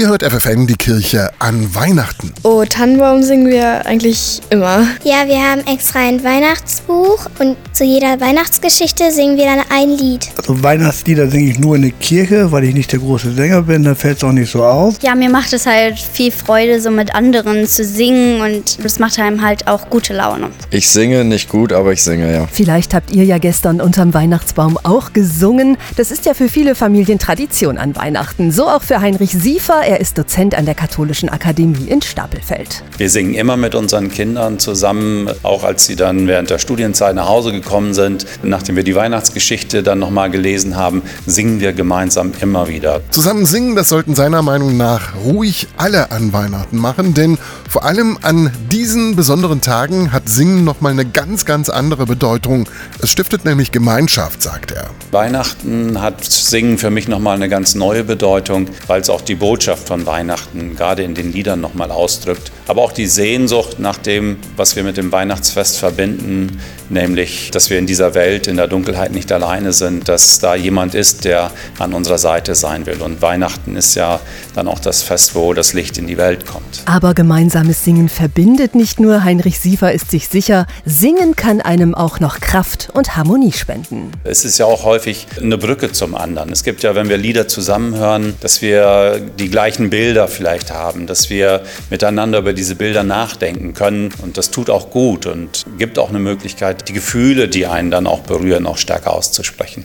Ihr hört FFN die Kirche an Weihnachten. Oh, Tannenbaum singen wir eigentlich immer. Ja, wir haben extra ein Weihnachtsbuch und zu jeder Weihnachtsgeschichte singen wir dann ein Lied. Also Weihnachtslieder singe ich nur in der Kirche, weil ich nicht der große Sänger bin, da fällt es auch nicht so auf. Ja, mir macht es halt viel Freude, so mit anderen zu singen und das macht einem halt auch gute Laune. Ich singe nicht gut, aber ich singe, ja. Vielleicht habt ihr ja gestern unterm Weihnachtsbaum auch gesungen. Das ist ja für viele Familien Tradition an Weihnachten. So auch für Heinrich Siefer. Er ist Dozent an der Katholischen Akademie in Stapelfeld. Wir singen immer mit unseren Kindern zusammen, auch als sie dann während der Studienzeit nach Hause gekommen sind. Nachdem wir die Weihnachtsgeschichte dann nochmal gelesen haben, singen wir gemeinsam immer wieder. Zusammen singen, das sollten seiner Meinung nach ruhig alle an Weihnachten machen, denn vor allem an diesen besonderen Tagen hat Singen nochmal eine ganz, ganz andere Bedeutung. Es stiftet nämlich Gemeinschaft, sagt er. Weihnachten hat Singen für mich nochmal eine ganz neue Bedeutung, weil es auch die Botschaft von Weihnachten gerade in den Liedern nochmal ausdrückt. Aber auch die Sehnsucht nach dem, was wir mit dem Weihnachtsfest verbinden, nämlich, dass wir in dieser Welt, in der Dunkelheit nicht alleine sind, dass da jemand ist, der an unserer Seite sein will. Und Weihnachten ist ja dann auch das Fest, wo das Licht in die Welt kommt. Aber gemeinsames Singen verbindet nicht nur. Heinrich Siefer ist sich sicher, Singen kann einem auch noch Kraft und Harmonie spenden. Es ist ja auch häufig eine Brücke zum anderen. Es gibt ja, wenn wir Lieder zusammenhören, dass wir die gleichen Bilder vielleicht haben, dass wir miteinander über diese Bilder nachdenken können. Und das tut auch gut und gibt auch eine Möglichkeit, die Gefühle, die einen dann auch berühren, auch stärker auszusprechen.